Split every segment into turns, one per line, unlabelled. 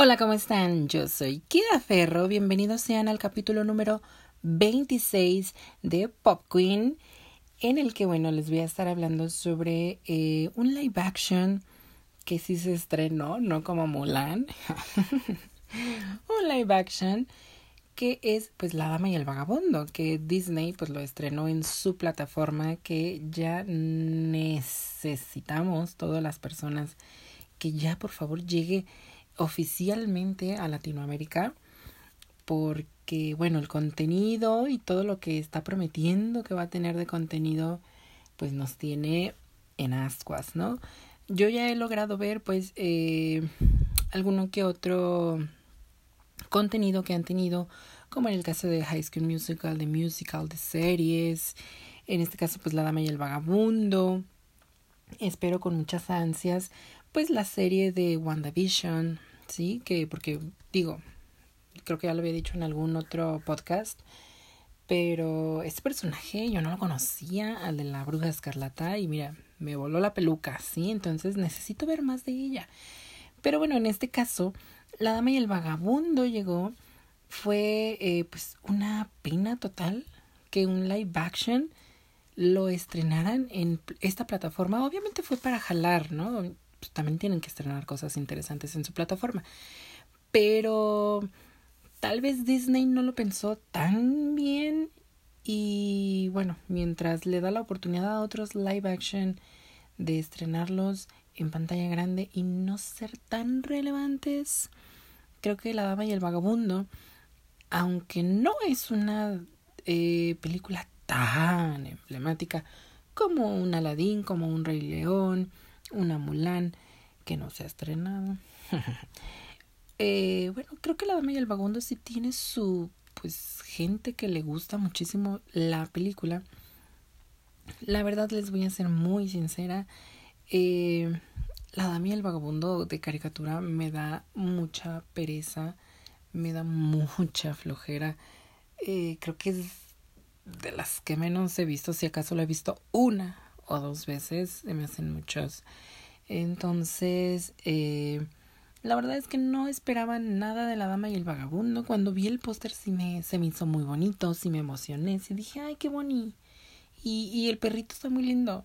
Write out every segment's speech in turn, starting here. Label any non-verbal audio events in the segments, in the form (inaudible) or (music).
Hola, ¿cómo están? Yo soy Kida Ferro. Bienvenidos sean al capítulo número 26 de Pop Queen, en el que, bueno, les voy a estar hablando sobre eh, un live action que sí se estrenó, no como Mulan. (laughs) un live action que es pues La Dama y el Vagabundo, que Disney pues lo estrenó en su plataforma que ya necesitamos todas las personas que ya por favor llegue oficialmente a Latinoamérica porque bueno el contenido y todo lo que está prometiendo que va a tener de contenido pues nos tiene en ascuas no yo ya he logrado ver pues eh, alguno que otro contenido que han tenido como en el caso de High School Musical de musical de series en este caso pues La Dama y el Vagabundo espero con muchas ansias pues la serie de WandaVision ¿sí? Que porque digo, creo que ya lo había dicho en algún otro podcast, pero este personaje yo no lo conocía, al de la bruja escarlata, y mira, me voló la peluca, ¿sí? Entonces necesito ver más de ella. Pero bueno, en este caso, La Dama y el Vagabundo llegó, fue eh, pues una pena total que un live action lo estrenaran en esta plataforma. Obviamente fue para jalar, ¿no? pues, también tienen que estrenar cosas interesantes en su plataforma. Pero tal vez Disney no lo pensó tan bien y bueno, mientras le da la oportunidad a otros live action de estrenarlos en pantalla grande y no ser tan relevantes, creo que La Dama y el Vagabundo, aunque no es una eh, película tan emblemática como un Aladdin, como un Rey León, una Mulan que no se ha estrenado. (laughs) eh, bueno, creo que La Dama y el Vagabundo sí tiene su pues gente que le gusta muchísimo la película. La verdad les voy a ser muy sincera. Eh, la Dama y el Vagabundo de caricatura me da mucha pereza, me da (laughs) mucha flojera. Eh, creo que es de las que menos he visto, si acaso la he visto una o dos veces, me hacen muchos. Entonces, eh, la verdad es que no esperaba nada de la dama y el vagabundo. Cuando vi el póster sí me, se me hizo muy bonito, sí me emocioné, sí dije, ay, qué bonito. Y, y el perrito está muy lindo.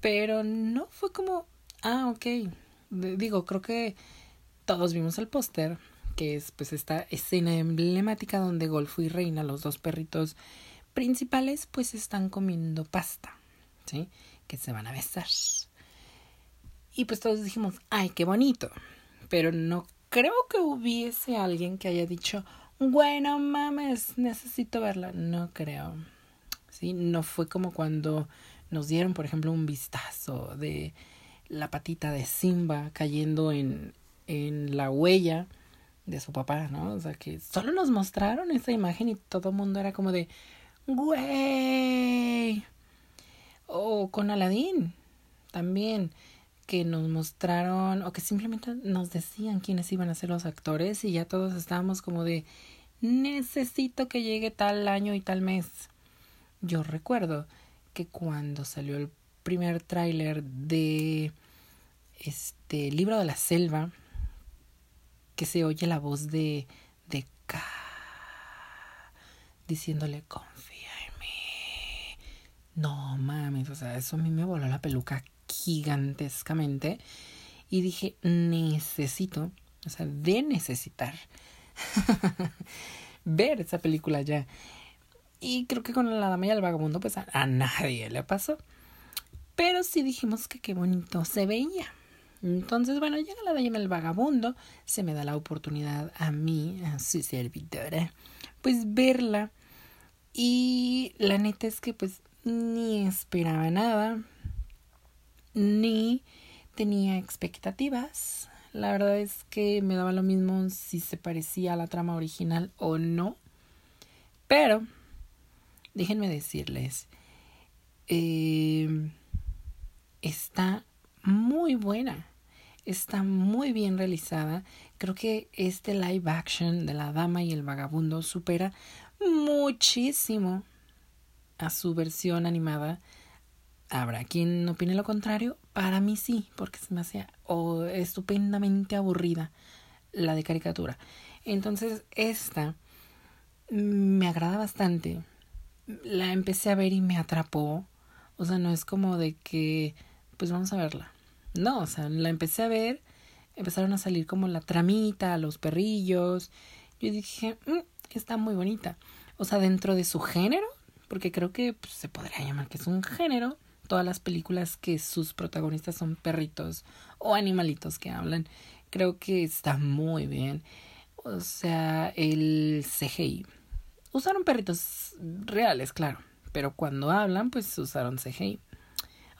Pero no fue como, ah, ok. Digo, creo que todos vimos el póster, que es pues esta escena emblemática donde Golfo y Reina, los dos perritos principales, pues están comiendo pasta. ¿sí? Que se van a besar. Y pues todos dijimos, ay, qué bonito. Pero no creo que hubiese alguien que haya dicho, bueno, mames, necesito verla. No creo. ¿Sí? No fue como cuando nos dieron, por ejemplo, un vistazo de la patita de Simba cayendo en, en la huella de su papá, ¿no? O sea, que solo nos mostraron esa imagen y todo el mundo era como de, güey, o con Aladdin también, que nos mostraron o que simplemente nos decían quiénes iban a ser los actores y ya todos estábamos como de necesito que llegue tal año y tal mes. Yo recuerdo que cuando salió el primer tráiler de este libro de la selva que se oye la voz de de K diciéndole confía no mames, o sea, eso a mí me voló la peluca gigantescamente. Y dije, necesito, o sea, de necesitar (laughs) ver esa película ya. Y creo que con la dama y el vagabundo, pues a, nadie le pasó. Pero sí dijimos que qué bonito se veía. Entonces, bueno, llega la dama y el vagabundo, se me da la oportunidad a mí, a su servidora, pues verla. Y la neta es que pues ni esperaba nada, ni tenía expectativas. La verdad es que me daba lo mismo si se parecía a la trama original o no. Pero, déjenme decirles, eh, está muy buena, está muy bien realizada. Creo que este live action de La Dama y el Vagabundo supera muchísimo a su versión animada. Habrá quien opine lo contrario. Para mí sí, porque se me hacía oh, estupendamente aburrida la de caricatura. Entonces, esta me agrada bastante. La empecé a ver y me atrapó. O sea, no es como de que, pues vamos a verla. No, o sea, la empecé a ver, empezaron a salir como la tramita, los perrillos. Yo dije, mm, está muy bonita. O sea, dentro de su género, porque creo que pues, se podría llamar que es un género, todas las películas que sus protagonistas son perritos o animalitos que hablan, creo que está muy bien. O sea, el CGI. Usaron perritos reales, claro, pero cuando hablan, pues usaron CGI.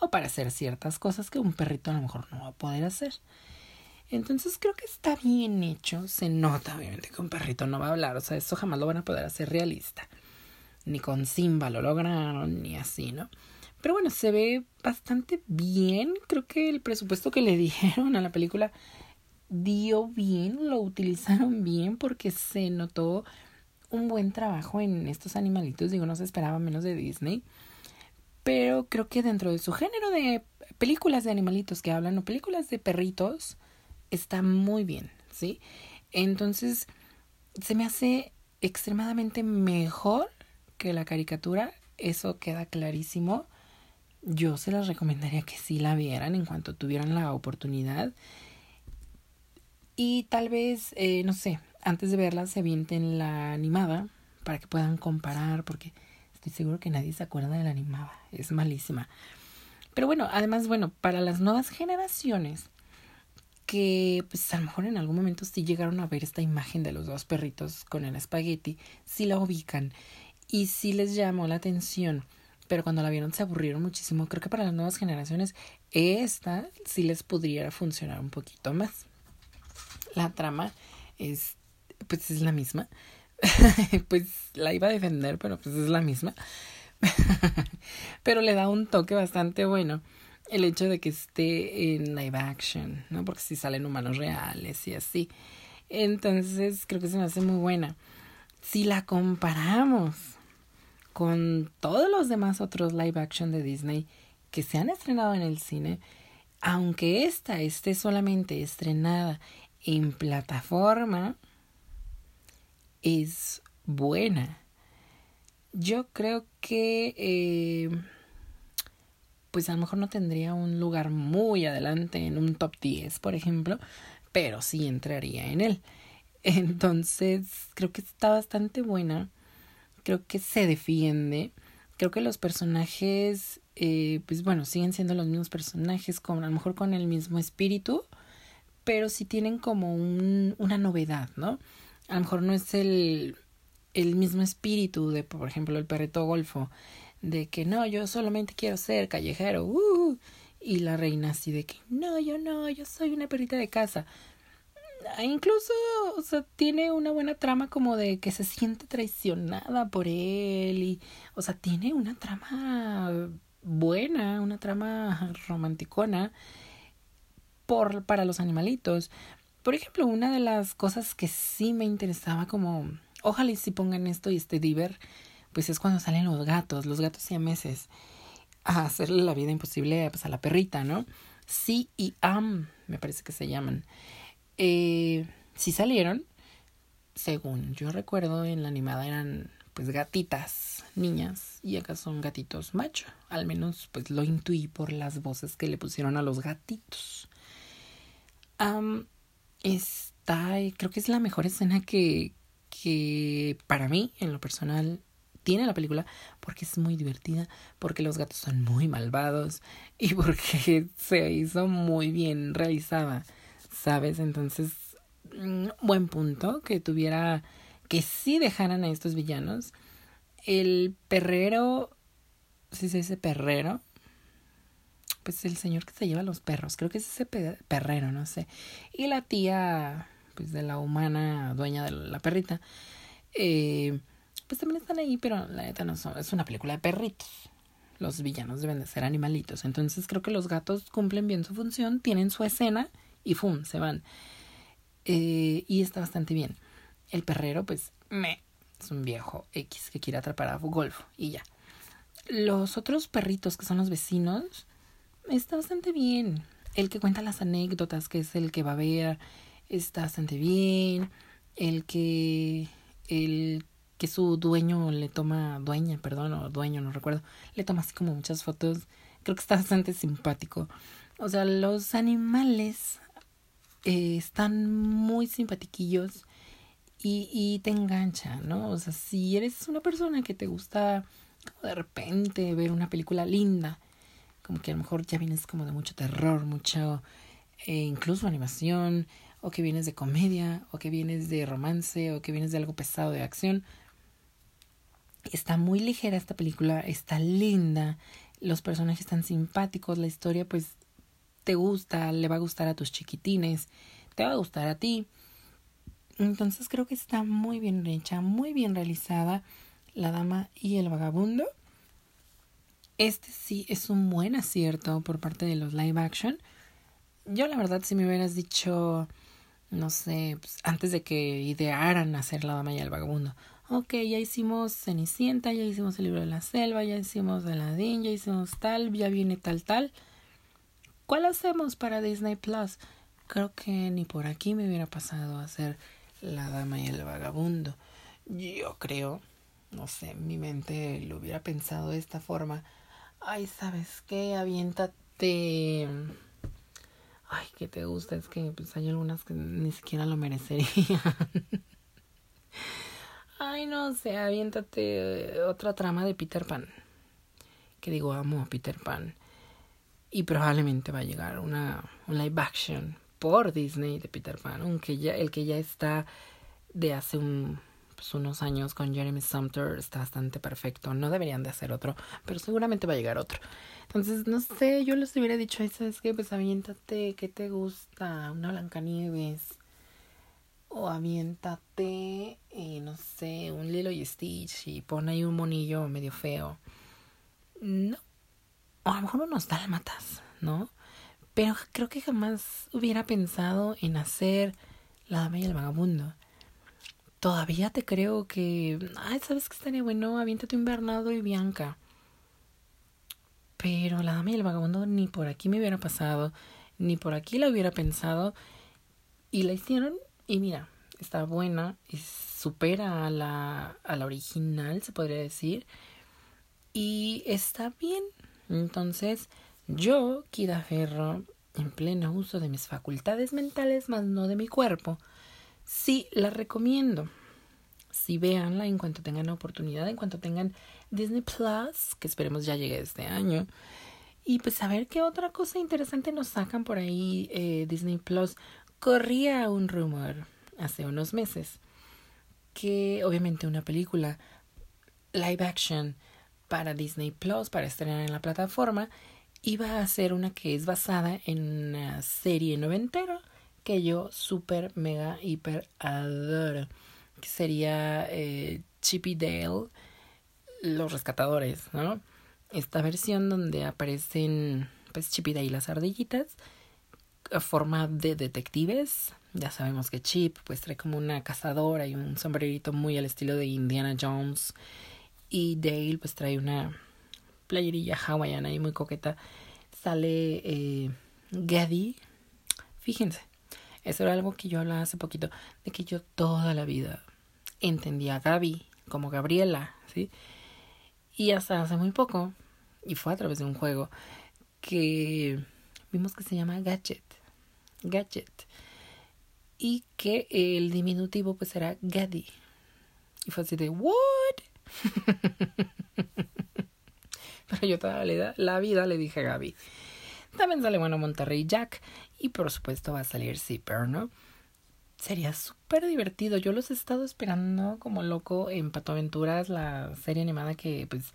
O para hacer ciertas cosas que un perrito a lo mejor no va a poder hacer. Entonces creo que está bien hecho. Se nota, obviamente, que un perrito no va a hablar. O sea, eso jamás lo van a poder hacer realista. Ni con Simba lo lograron, ni así, ¿no? Pero bueno, se ve bastante bien. Creo que el presupuesto que le (laughs) dieron a la película dio bien, lo utilizaron bien porque se notó un buen trabajo en estos animalitos. Digo, no se esperaba menos de Disney. Pero creo que dentro de su género de películas de animalitos que hablan o películas de perritos, está muy bien, ¿sí? Entonces, se me hace extremadamente mejor que la caricatura. Eso queda clarísimo. Yo se las recomendaría que sí la vieran en cuanto tuvieran la oportunidad. Y tal vez, eh, no sé, antes de verla se avienten la animada para que puedan comparar, porque estoy seguro que nadie se acuerda de la animada. Es malísima. Pero bueno, además, bueno, para las nuevas generaciones que pues a lo mejor en algún momento sí llegaron a ver esta imagen de los dos perritos con el espagueti, sí la ubican y sí les llamó la atención, pero cuando la vieron se aburrieron muchísimo. Creo que para las nuevas generaciones esta sí les pudiera funcionar un poquito más la trama es, pues es la misma. (laughs) pues la iba a defender, pero pues es la misma. (laughs) pero le da un toque bastante bueno el hecho de que esté en live action, ¿no? Porque si salen humanos reales y así. Entonces creo que se me hace muy buena. Si la comparamos con todos los demás otros live action de Disney que se han estrenado en el cine, aunque esta esté solamente estrenada en plataforma es buena. Yo creo que eh, pues a lo mejor no tendría un lugar muy adelante en un top 10, por ejemplo, pero sí entraría en él. (laughs) Entonces, creo que está bastante buena. Creo que se defiende. Creo que los personajes, eh, pues bueno, siguen siendo los mismos personajes, con, a lo mejor con el mismo espíritu, pero sí tienen como un, una novedad, ¿no? A lo mejor no es el, el mismo espíritu de, por ejemplo, el perrito golfo, de que no, yo solamente quiero ser callejero, uh, y la reina así de que no, yo no, yo soy una perrita de casa. Ah, incluso, o sea, tiene una buena trama como de que se siente traicionada por él y, o sea, tiene una trama buena, una trama romanticona por, para los animalitos. Por ejemplo, una de las cosas que sí me interesaba como, ojalá y si pongan esto y este diver, pues es cuando salen los gatos, los gatos siameses, a hacerle la vida imposible pues, a la perrita, ¿no? Sí y Am, me parece que se llaman. Eh, sí salieron, según yo recuerdo, en la animada eran pues gatitas, niñas, y acá son gatitos macho. Al menos pues lo intuí por las voces que le pusieron a los gatitos. Está, creo que es la mejor escena que, que para mí, en lo personal, tiene la película porque es muy divertida, porque los gatos son muy malvados y porque (laughs) se hizo muy bien realizada, ¿sabes? Entonces, mm, buen punto que tuviera, que sí dejaran a estos villanos. El perrero, si se dice perrero, pues el señor que se lleva los perros, creo que es ese perrero, no sé. Y la tía, pues de la humana dueña de la perrita, eh, pues también están ahí, pero la neta no son, es una película de perritos. Los villanos deben de ser animalitos. Entonces creo que los gatos cumplen bien su función, tienen su escena y ¡fum! se van. Eh, y está bastante bien. El perrero, pues, me, es un viejo X que quiere atrapar a Golfo y ya. Los otros perritos que son los vecinos, está bastante bien. El que cuenta las anécdotas, que es el que va a ver está bastante bien. El que el que su dueño le toma, dueña, perdón, o dueño, no recuerdo, le toma así como muchas fotos. Creo que está bastante simpático. O sea, los animales eh, están muy simpatiquillos y, y te engancha, ¿no? O sea, si eres una persona que te gusta como de repente ver una película linda, como que a lo mejor ya vienes como de mucho terror, mucho, eh, incluso animación, o que vienes de comedia, o que vienes de romance, o que vienes de algo pesado de acción. Está muy ligera esta película, está linda, los personajes están simpáticos, la historia pues te gusta, le va a gustar a tus chiquitines, te va a gustar a ti. Entonces creo que está muy bien hecha, muy bien realizada. La Dama y el Vagabundo. Este sí es un buen acierto por parte de los live action. Yo la verdad si me hubieras dicho, no sé, pues, antes de que idearan hacer La Dama y el Vagabundo. Ok, ya hicimos Cenicienta, ya hicimos el libro de la selva, ya hicimos Aladdin, ya hicimos tal, ya viene tal, tal. ¿Cuál hacemos para Disney Plus? Creo que ni por aquí me hubiera pasado a hacer La Dama y el Vagabundo. Yo creo no sé, mi mente lo hubiera pensado de esta forma. Ay, ¿sabes qué? Aviéntate. Ay, que te gusta, es que pues hay algunas que ni siquiera lo merecerían. (laughs) Ay, no sé, aviéntate otra trama de Peter Pan. Que digo, amo a Peter Pan. Y probablemente va a llegar una un live action por Disney de Peter Pan, aunque ya el que ya está de hace un pues, unos años con Jeremy Sumter está bastante perfecto. No deberían de hacer otro, pero seguramente va a llegar otro. Entonces, no sé, yo les hubiera dicho, ¿sabes qué? Pues aviéntate, ¿qué te gusta? Una Blancanieves. O aviéntate, eh, no sé, un Lilo y Stitch y pon ahí un monillo medio feo. No. O a lo mejor unos dálmatas, ¿no? Pero creo que jamás hubiera pensado en hacer La Dama y el Vagabundo todavía te creo que, ay, ¿sabes qué estaría bueno? Aviéntate un Bernardo y Bianca. Pero la dama y el vagabundo ni por aquí me hubiera pasado, ni por aquí la hubiera pensado. Y la hicieron y mira, está buena y supera a la, a la original, se podría decir. Y está bien. Entonces, yo, Kida Ferro, en pleno uso de mis facultades mentales, más no de mi cuerpo, Sí, la recomiendo. Sí, véanla en cuanto tengan oportunidad, en cuanto tengan Disney Plus, que esperemos ya llegue este año. Y pues a ver qué otra cosa interesante nos sacan por ahí eh, Disney Plus. Corría un rumor hace unos meses que obviamente una película live action para Disney Plus, para estrenar en la plataforma, iba a ser una que es basada en una serie noventera que yo super, mega, hiper adoro. Que sería eh, Chippy Dale, Los Rescatadores, ¿no? Esta versión donde aparecen pues Chip y las ardillitas a forma de detectives. Ya sabemos que Chip pues trae como una cazadora y un sombrerito muy al estilo de Indiana Jones. Y Dale pues trae una playerilla hawaiana y muy coqueta. Sale eh, Gaddy. Fíjense, eso era algo que yo hablaba hace poquito, de que yo toda la vida entendía a Gaby como Gabriela, ¿sí? Y hasta hace muy poco, y fue a través de un juego, que vimos que se llama Gadget. Gadget. Y que el diminutivo pues era Gaddy. Y fue así de, ¿what? Pero yo toda la, vida le dije a Gaby. También sale bueno Monterrey Jack. Y por supuesto va a salir Zipper, ¿no? Sería súper divertido. Yo los he estado esperando como loco en Pato Aventuras, la serie animada que pues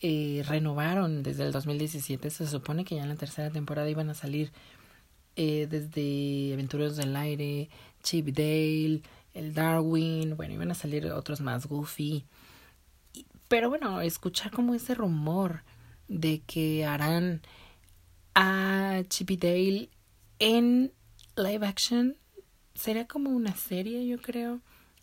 eh, renovaron desde el 2017. Se supone que ya en la tercera temporada iban a salir eh, desde Aventureros del Aire, Chip Dale, el Darwin, bueno, iban a salir otros más, Goofy. Pero bueno, escuchar como ese rumor de que harán a Chip Dale en live action sería como una serie, yo creo,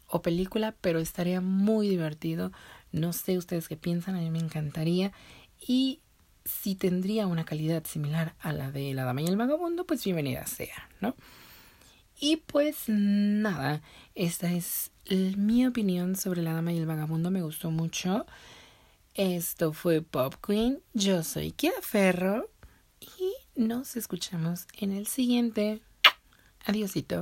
o película, pero estaría muy divertido. No sé ustedes qué piensan, a mí me encantaría. Y si tendría una calidad similar a la de La Dama y el Vagabundo, pues bienvenida sea, ¿no? Y pues nada, esta es mi opinión sobre La Dama y el Vagabundo. Me gustó mucho. Esto fue Pop Queen. Yo soy Kia Ferro. Y nos escuchamos en el siguiente. Adiosito.